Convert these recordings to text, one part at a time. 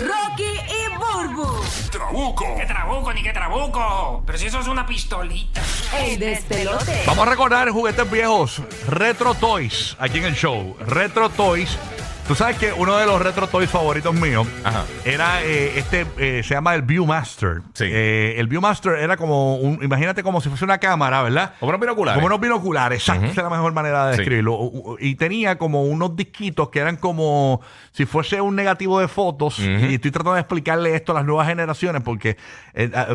Rocky y Burbu. Trabuco. ¿Qué trabuco ni qué trabuco? Pero si eso es una pistolita. El despelote. Vamos a recordar juguetes viejos, Retro Toys, aquí en el show. Retro Toys. Tú sabes que uno de los Retro Toys favoritos míos Ajá. era eh, este, eh, se llama el Viewmaster. Sí. Eh, el Viewmaster era como un, imagínate como si fuese una cámara, ¿verdad? Como unos binoculares. Como unos binoculares, exacto, esa es la mejor manera de describirlo. Y tenía como unos disquitos que eran como si fuese un negativo de fotos. Y estoy tratando de explicarle esto a las nuevas generaciones porque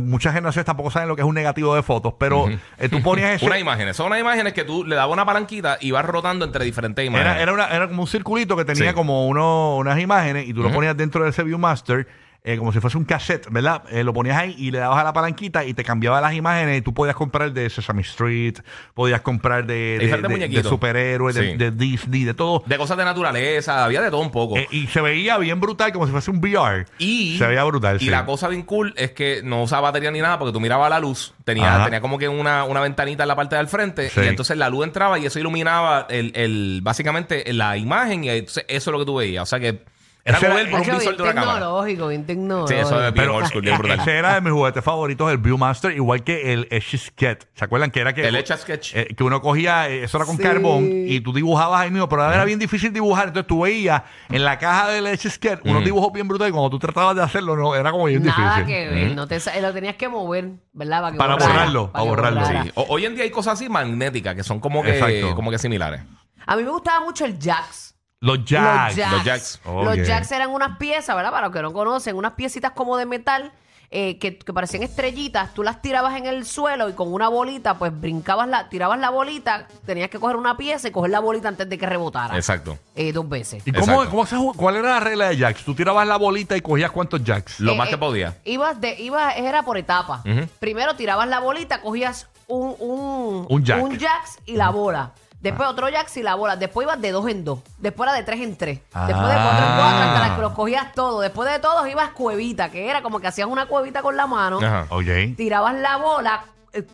muchas generaciones tampoco saben lo que es un negativo de fotos. Pero tú ponías ese. Unas imágenes. Son unas imágenes que tú le dabas una palanquita y vas rotando entre diferentes imágenes. Era, era, una- era como un circulito que tenía Sí. como uno, unas imágenes y tú lo ponías dentro de ese Viewmaster. Eh, como si fuese un cassette, ¿verdad? Eh, lo ponías ahí y le dabas a la palanquita y te cambiaba las imágenes y tú podías comprar de Sesame Street, podías comprar de, de, de- de superhéroes, de, Sí. de Disney, de todo. De cosas de naturaleza, había de todo un poco. Eh, y se veía bien brutal, como si fuese un VR. Y, se veía brutal. y sí. la cosa bien cool es que no usaba batería ni nada porque tú mirabas la luz. Tenía, Ajá. tenía como que una, una ventanita en la parte del frente. Sí. Y entonces la luz entraba y eso iluminaba el, el, básicamente la imagen. Y entonces eso es lo que tú veías. O sea que era Ese era- por un Hacho, visor bien de una cámara. tecnológico, bien tecnológico. Sí, eso es bien Pero old school, bien brutal. ese era de mis juguetes favoritos, el Viewmaster, igual que el Etch Sketch. ¿Se acuerdan que era que El Etch a Sketch. eh, que uno cogía, eh, eso era con Sí. carbón y tú dibujabas ahí mismo, pero era bien difícil dibujar. Entonces tú veías en la caja del Etch Sketch unos dibujos bien brutales y cuando tú tratabas de hacerlo, no, era como bien Nada difícil. que ver, no te, sa- lo tenías que mover, ¿verdad? que Para borrara, borrarlo, para que borrarlo. borrara. Sí. O- hoy en día hay cosas así magnéticas que son como que, Exacto. como que similares. A mí me gustaba mucho el Jax. Los Jacks. Los Jacks. los Jacks. Los. Jacks eran unas piezas, ¿verdad? Para los que no conocen, unas piecitas como de metal eh, que, que parecían estrellitas. Tú las tirabas en el suelo y con una bolita, pues brincabas la, tirabas la bolita, tenías que coger una pieza y coger la bolita antes de que rebotara. Exacto. Eh, dos veces. ¿Y cómo, Exacto. cómo se jugó? cuál era la regla de Jacks? Tú tirabas la bolita y cogías cuántos Jacks. Lo Eh, más que eh, podía. Ibas de, ibas, era por etapa. Primero tirabas la bolita, cogías un, un, Un jack. jacks y la bola. Después otro jacks y la bola. Después ibas de dos en dos. Después era de tres en tres. Después de cuatro en cuatro hasta las que los cogías todos. Después de todos ibas cuevita, que era como que hacías una cuevita con la mano. Ajá. Ok. Tirabas la bola,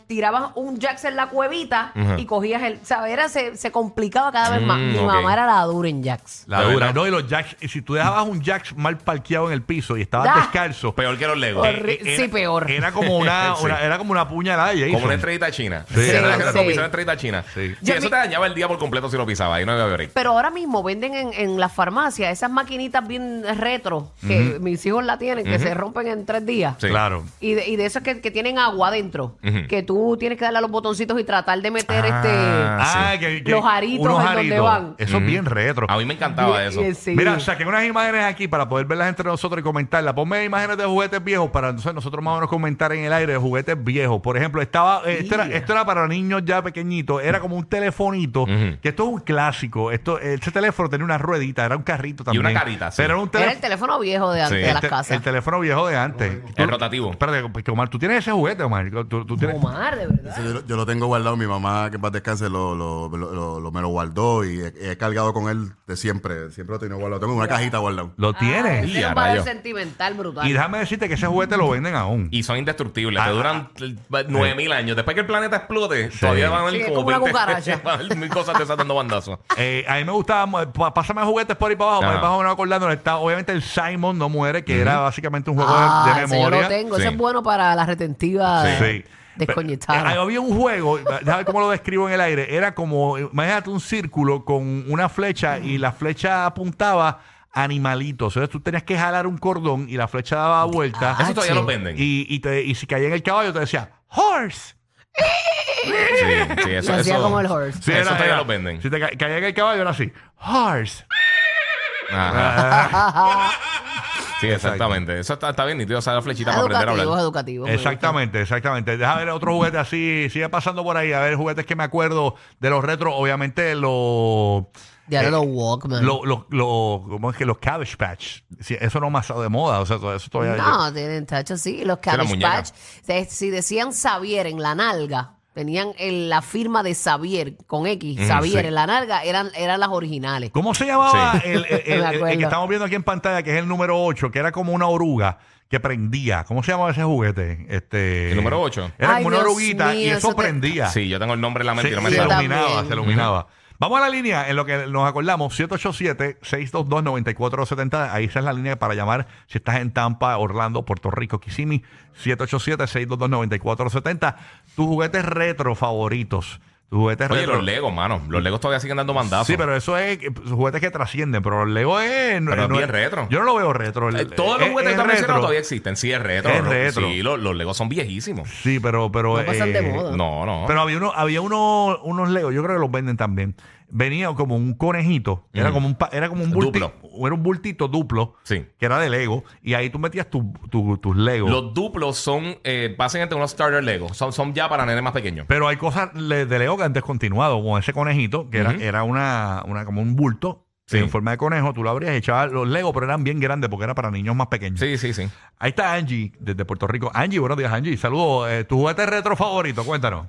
tirabas un jacks en la cuevita Ujú. y cogías el. ¿Sabes? Era, se, se complicaba cada vez más. Mm, Mi ok. mamá era la dura en jacks. La dura. No, y los Jacks, y si tú dejabas un Jacks mal parqueado en el piso y estabas Ah. descalzo, Peor que los Legos. Horri- era- sí, peor. Era como una, Sí. una- era como una puñalada Jason. Como una estrellita china. Sí, Era la que sí. era pisar una estrellita china. Sí. Sí, Yo eso mi- te dañaba el día por completo si lo pisaba. Ahí no había break. Pero ahora mismo venden en, en las farmacias esas maquinitas bien retro que mis hijos la tienen, que se rompen en tres días. Sí. Claro. Y de, y de esos que, que tienen agua adentro, Ujú. Que tú tienes que darle a los botoncitos y tratar de meter Ah, este Ah, sí. que, que Los aritos unos en donde aritos. van. Eso es bien retro. A mí me encantaba eso. Eh, sí. Mira, saqué unas imágenes aquí para poder verlas entre nosotros y comentarlas. Ponme imágenes de juguetes viejos para entonces nosotros más o menos comentar en el aire de juguetes viejos. Por ejemplo, estaba eh, esto, era, Yeah. esto era para niños ya pequeñitos. Era como un telefonito, Ujú. que esto es un clásico. Esto, este teléfono tenía una ruedita, era un carrito también. una carita, sí. Pero era un era el teléfono. teléfono viejo de antes Sí. de El, las te- casas. el teléfono viejo de antes. El rotativo. Espérate, porque, Omar, tú tienes ese juguete, Omar. Tú, tú tienes, Omar, de verdad. Yo, lo- yo lo tengo guardado, mi mamá, que para descanse, lo, lo, lo- lo- lo- me lo guardó y he, he cargado con él de siempre. Siempre lo tengo guardado. Tengo en una cajita guardado. Lo tienes. Ay, Y tiene a un valor rayos. sentimental brutal. Y déjame decirte que ese juguete lo venden aún. Y son indestructibles. Ah, te duran eh, nueve mil años. Después que el planeta explote, todavía van a Sí, haber es como, como una 20 cucaracha. van a haber mil cosas desatando bandazos. Eh, a mí me gustaba, pásame juguetes por ahí para abajo, Ajá. para ir más o menos acordándonos. Está, obviamente el Simon no muere, que era básicamente un juego ah, de, de ese yo memoria. lo tengo. Sí. Ese es bueno para la retentiva Sí. de- desconectada. Eh, había un juego, déjame ver cómo lo describo en el aire. Era como, imagínate un círculo con una flecha y la flecha apuntaba animalitos. Entonces tú tenías que jalar un cordón y la flecha daba vuelta. Eso todavía sí. los venden. Y, y, te- y si caía en el caballo te decía, horse. Sí, sí, eso, Lo hacía eso- como el horse. Sí, eso era- todavía era- los venden. Si te ca- caía en el caballo era así, horse. Ajá. Sí, exactamente. Eso está, está bien nítido. O sea, la flechita para aprender a hablar. educativo. me gusta. Exactamente, exactamente. Deja ver otro juguete así. Sigue pasando por ahí. A ver, juguetes que me acuerdo de los retros. Obviamente, los. Ya eh, los Walkman. Los, los, los- ¿cómo es que los Cabbage Patch? Sí, eso no ha pasado de moda. O sea, todo eso todavía. No, tienen tacho, sí. Los Cabbage. Patch. se- Si decían Xavier en la nalga, tenían el- la firma de Xavier con X, Mm, Xavier sí. en la nalga, eran, eran las originales. ¿Cómo se llamaba Sí. el, el- el- Me el- el acuerdo. que estamos viendo aquí en pantalla, que es el número 8, que era como una oruga que prendía? ¿Cómo se llamaba ese juguete? Este, ¿El número ocho? Era Ay, como una Dios oruguita y mío, eso eso te- prendía. Sí, yo tengo el nombre en la mente se, y no me se Yo sale. también. iluminaba, se iluminaba. Vamos a la línea en lo que nos acordamos, 787-622-9470. Ahí esa es la línea para llamar si estás en Tampa, Orlando, Puerto Rico, Kissimmee. 787-622-9470. Tus juguetes retro favoritos. Juguetes Oye, retro. los Legos, mano. Los Legos todavía siguen dando mandazos. Sí, pero eso es eh, juguetes que trascienden, pero el Lego es... Pero es bien retro. Yo no lo veo retro. el- Eh, Todos los es- juguetes es que retro. todavía existen. Sí, es retro. Es ¿no? retro. Sí, los, los Legos son viejísimos. Sí, pero... pero No pasan de eh, moda. No, no. Pero había uno, había uno, unos Legos, yo creo que los venden también. Venía como un conejito, era como un pa- era como un bultito, Duplo. era un bultito duplo, Sí. que era de Lego, y ahí tú metías tu- tu- tus Legos. Los duplos son eh, básicamente unos starter Legos. Son, son ya para nenes más pequeños. Pero hay cosas de Lego que han descontinuado, como ese conejito, que era, era una, una como un bulto Sí. en forma de conejo, tú lo abrías y echabas los Legos, pero eran bien grandes porque era para niños más pequeños. Sí, sí, sí. Ahí está Angie, desde Puerto Rico. Angie, buenos días, Angie. Saludos. Eh, ¿Tu juguete retro favorito? Cuéntanos.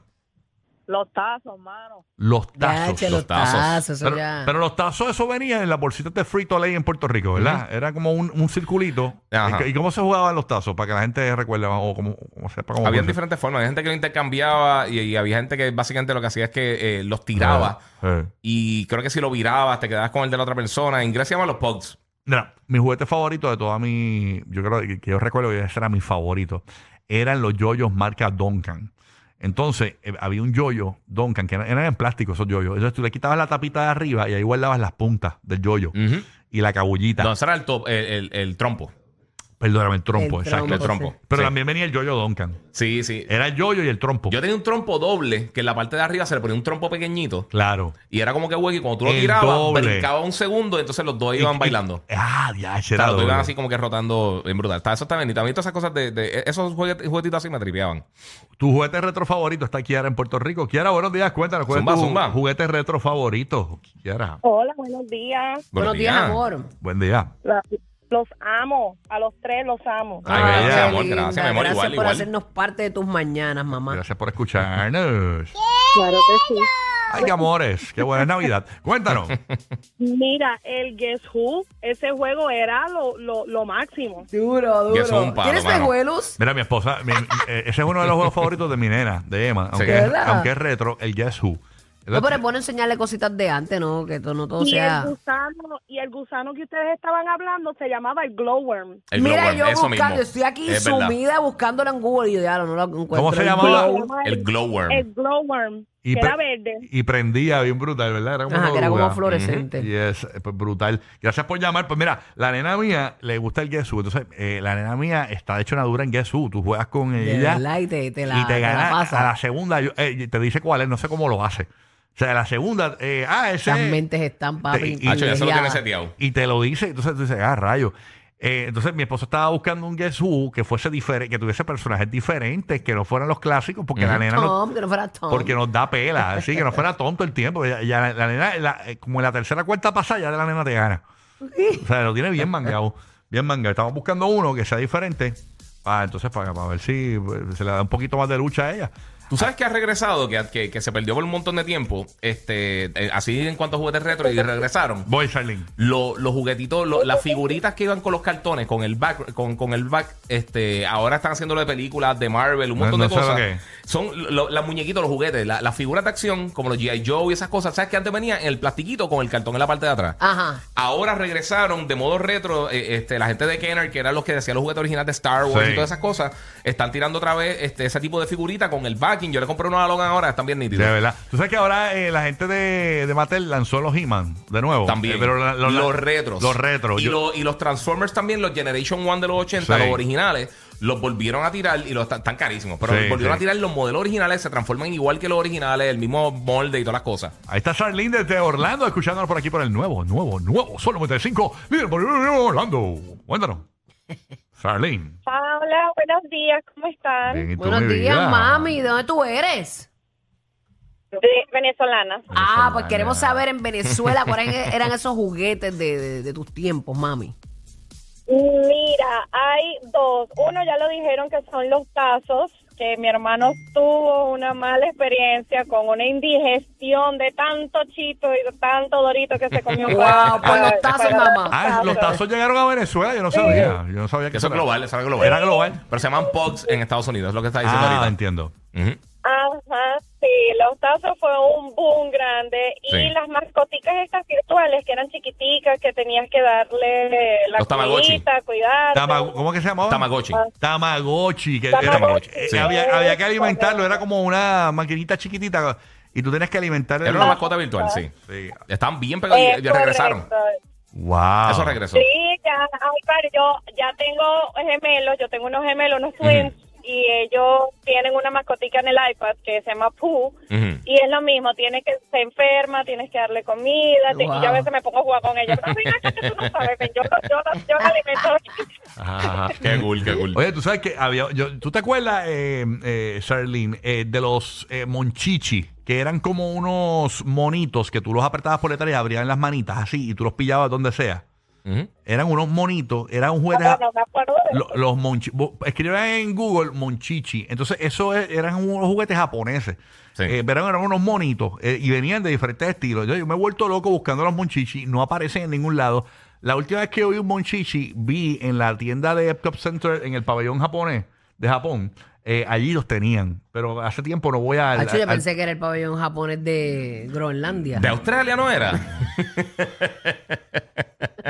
Los tazos, mano. Los Ya, tazos. che, los los tazos. Pero, ya. pero los tazos, eso venía en las bolsitas de Frito Lay en Puerto Rico, ¿verdad? Era como un, un circulito. Ajá. ¿Y cómo se jugaban los tazos? Para que la gente recuerde o como, como sepa cómo Había diferentes formas. Había gente que lo intercambiaba y, y había gente que básicamente lo que hacía es que eh, los tiraba. Eh. Y creo que si lo virabas, te quedabas con el de la otra persona. En se llaman los Pogs. Mira, mi juguete favorito de toda mi. Yo creo que, que yo recuerdo que ese era mi favorito. Eran los yoyos marca Duncan. Entonces, eh, había un yoyo Duncan, que eran, eran en plástico esos yoyos. Entonces tú le quitabas la tapita de arriba y ahí guardabas las puntas del yoyo Ujú. y la cabullita. No, ese era el, top- el, el- el trompo. Perdóname, el trompo, El exacto. El trompo. Pero Sí. también venía el yoyo Duncan. Sí, sí. Era el yoyo y el trompo. Yo tenía un trompo doble que en la parte de arriba se le ponía un trompo pequeñito. Claro. Y era como que hueco y cuando tú lo El tirabas, doble. brincaba un segundo y entonces los dos iban Y- bailando. y- ah, ya, ese O sea, era los dos iban así como que rotando en brutal. Está- Eso está bien. Y también todas esas cosas de, de- esos juguet- juguetitos así me tripeaban. Tu juguete retro favorito está Kiara en Puerto Rico. Kiara, buenos días. Cuéntanos, ¿cuál Zumba, es tu zumba. juguete retro favorito? Kiara, Hola, buenos días. Buenos días, amor. buen día. La- los amo. A los tres los amo. Ay, gracias, qué amor, linda. gracias, mi amor, igual, por igual. hacernos parte de tus mañanas, mamá. Gracias por escucharnos. Claro que sí. Ay, qué amores. Qué buena Navidad. Cuéntanos. Mira, el Guess Who, ese juego era lo, lo, lo máximo. Duro, Y eso es un palo, ¿Tienes mano. espejuelos? Mira, mi esposa, mi- eh, ese es uno de los juegos favoritos de mi nena, de Emma. Aunque, Sí. es, ¿Verdad? aunque es retro, el Guess Who. No, pero es bueno enseñarle cositas de antes, ¿no? Que todo, no todo Y sea... el gusano, y el gusano que ustedes estaban hablando se llamaba el Glowworm. El Mira, glowworm, yo eso buscando, mismo. estoy aquí Es verdad. sumida buscándolo en Google y yo ya no lo encuentro. ¿Cómo se El llamaba? Glow. Se llama El glowworm. El Glowworm, Y que era verde. Y prendía bien brutal, ¿verdad? Era como Ajá, que era como fluorescente. Y es eh, pues, brutal. Gracias por llamar. Pues mira, la nena mía le gusta el Guess Who. Entonces, eh, la nena mía está hecho una dura en Guess Who. Tú juegas con De ella verdad, y te, te la, y te la gana pasa. a la segunda. yo- eh, te dice cuál es, no sé cómo lo hace. O sea, la segunda, eh, ah, ese. Esas mentes están, papi. Y- Hacho, ya se lo tiene privilegiadas. seteado. Y te lo dice, entonces tú dices, ah, rayo. Eh, entonces mi esposo estaba buscando un Guess Who que fuese diferente, que tuviese personajes diferentes, que no fueran los clásicos, porque la nena no, Tom, que no fuera Tom. porque nos da pela, así que no fuera tonto el tiempo. Ya, ya la, la nena, la- eh, como en la tercera cuarta pasada, ya la nena te gana. O sea, lo tiene bien mangado. Bien mangado. Estamos buscando uno que sea diferente. Para, entonces, para, para ver si pues, se le da un poquito más de lucha a ella. Tú sabes que ha regresado, que, que, que se perdió por un montón de tiempo, este, eh, así en cuanto a juguetes retro y regresaron. Voy, Charlene. Lo- los juguetitos, lo- las figuritas que iban con los cartones, con el back, con, con el back, este, ahora están haciéndolo de películas, de Marvel, un montón no de lo cosas. Son lo- las muñequitos, los juguetes, la- las figuras de acción, como los G.I. Joe y esas cosas, ¿sabes que antes venían en el plastiquito con el cartón en la parte de atrás? Ajá. Ahora regresaron de modo retro, eh, este, la gente de Kenner, que eran los que decían los juguetes originales de Star Wars Sí. y todas esas cosas, están tirando otra vez este, ese tipo de figurita con el Yo le compré uno a Logan ahora, están bien De nítidos. verdad. Tú sabes que ahora eh, la gente de, de Mattel lanzó los He-Man de nuevo. También. Eh, pero la- los, la- retros. Los retros. Y, Yo- lo- y los Transformers también, los Generation 1 de los 80, Sí. los originales, los volvieron a tirar y los están, están carísimos. Pero Sí, volvieron sí. a tirar los modelos originales, se transforman igual que los originales, el mismo molde y todas las cosas. Ahí está Charlene desde Orlando, escuchándonos por aquí por el nuevo, nuevo, nuevo, solo 95, líder por Orlando. Cuéntanos. Charlene. Hola, buenos días, ¿cómo están? Bien, ¿y tú, Buenos mi días, vida? mami. ¿De dónde tú eres? De venezolana. Ah, pues queremos saber en Venezuela cuáles eran esos juguetes de, de- de tus tiempos, mami. Mira, hay dos. Uno ya lo dijeron que son los tazos, que mi hermano tuvo una mala experiencia con una indigestión de tanto chito y de tanto dorito que se comió. Wow, por los tazos, mamá. Ah, los tazos llegaron a Venezuela, yo no sabía. Yo no sabía Que eso es era- global, eso era global. Era global. Pero se llaman Pogs en Estados Unidos, es lo que está diciendo Ah, ahorita. entiendo. Ajá, los tazos fue un boom grande y Sí. las mascoticas estas virtuales que eran chiquiticas, que tenías que darle la Los Tamagotchi. comidita, cuidar. Tama- ¿Cómo que se llamaba? Tamagotchi. Tamagotchi. Que Tamagotchi. era- eh, Sí. había, había que alimentarlo, era como una maquinita chiquitita y tú tenías que alimentar Era una mascota virtual, sí. Sí. Estaban bien pegados y ya regresaron. Wow. Eso regresó. Sí, ya, ay, padre, yo ya tengo gemelos, yo tengo unos gemelos, unos twins, y ellos tienen una mascotica en el iPad que se llama Pooh, y es lo mismo, tienes que, se enferma, tienes que darle comida, y yo a veces me pongo a jugar con ella, pero mira, que tú no sabes, yo, yo, yo, la alimento. Qué cool, qué cool. Oye, tú sabes que había. Yo, ¿Tú te acuerdas, eh, eh, Charlene, eh, de los eh, monchichi? Que eran como unos monitos que tú los apretabas por detrás y abrían las manitas así y tú los pillabas donde sea. Eran unos monitos, eran un juguete. No, no me acuerdo de Lo- los monchi, escriban en Google monchichi. Entonces, eso es- eran unos juguetes japoneses. Sí. Eh, pero eran unos monitos eh, y venían de diferentes estilos. Yo, yo me he vuelto loco buscando los monchichi, no aparecen en ningún lado. La última vez que vi un monchichi, vi en la tienda de Epcot Center en el pabellón japonés de Japón. eh, allí los tenían, pero hace tiempo no voy a. Hacho, yo pensé que era el pabellón japonés de Groenlandia. ¿De Australia no era?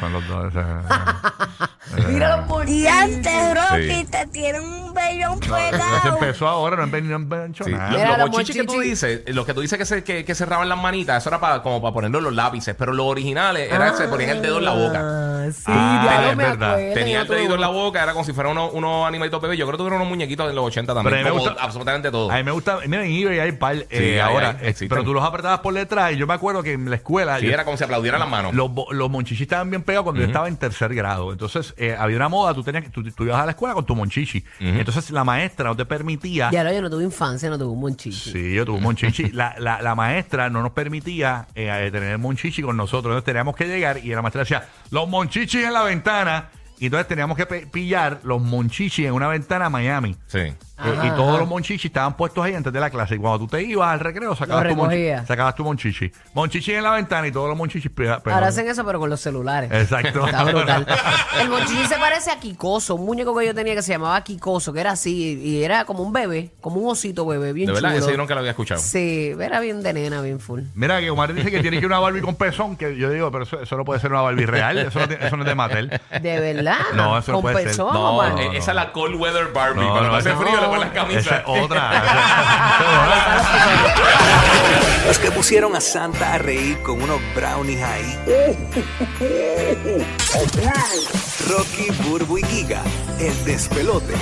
Son los dos, ese- Mira los monchichi. Y antes, Rocky, Sí. te tienen un vellón pegado. empezó ahora, no han venido no han hecho Sí. nada. Los, Mira, los los que tú dices, los que tú dices que, se, que, que cerraban las manitas, eso era para, como para ponerlo en los lápices, pero los originales era que se ponían el dedo en la boca. Sí, Ah, es me verdad. acuerdo, Tenía el dedito en la uno. boca, era como si fueran unos, unos animalitos bebés. Yo creo que tuvieron unos muñequitos en los 80 Pero a también, mí me como gusta- absolutamente todo. A mí me gusta, mira, en eBay hay par eh, hay, ahora, hay, eh, existen. pero tú los apretabas por detrás y yo me acuerdo que en la escuela Sí, yo- era como si aplaudieran las manos. los, bo- los monchichis estaban bien pegados cuando yo estaba en tercer grado. Entonces eh, había una moda, tú tenías que- tú, tú ibas a la escuela con tu monchichi. Entonces la maestra no te permitía. Ya lo, yo no tuve infancia, no tuve un monchichi. Sí, yo tuve un monchichi. la, la, la maestra no nos permitía eh, tener monchichi con nosotros. Entonces teníamos que llegar y la maestra decía, los monchichis en la ventana. Y entonces teníamos que pe- pillar los monchichis en una ventana a Miami. Sí. Eh, Ajá, y todos ajá. los monchichis estaban puestos ahí antes de la clase. Y cuando tú te ibas al recreo, sacabas, Los tu, monchi- recogía. sacabas tu monchichi. Monchichi en la ventana y todos los monchichis pega- Ahora pegados. hacen eso, pero con los celulares. Exacto. Está brutal. El monchichi se parece a Kikoso, un muñeco que yo tenía que se llamaba Kikoso, que era así, y era como un bebé, como un osito bebé, bien De verdad, chulo. ese yo nunca lo había escuchado. Sí, era bien de nena, bien full. Mira, que Omar dice que tiene que ir una Barbie con pezón. Que yo digo, pero eso, eso no puede ser una Barbie real. Eso no, tiene- eso no es de Mattel. De verdad. No, eso no puede ser. No, esa es la cold weather Barbie. No, Cuando no, hace no. frío le ponen las Esa camisas. es otra. Los que pusieron a Santa a reír con unos brownies ahí. Rocky, Burbu y Giga, el despelote.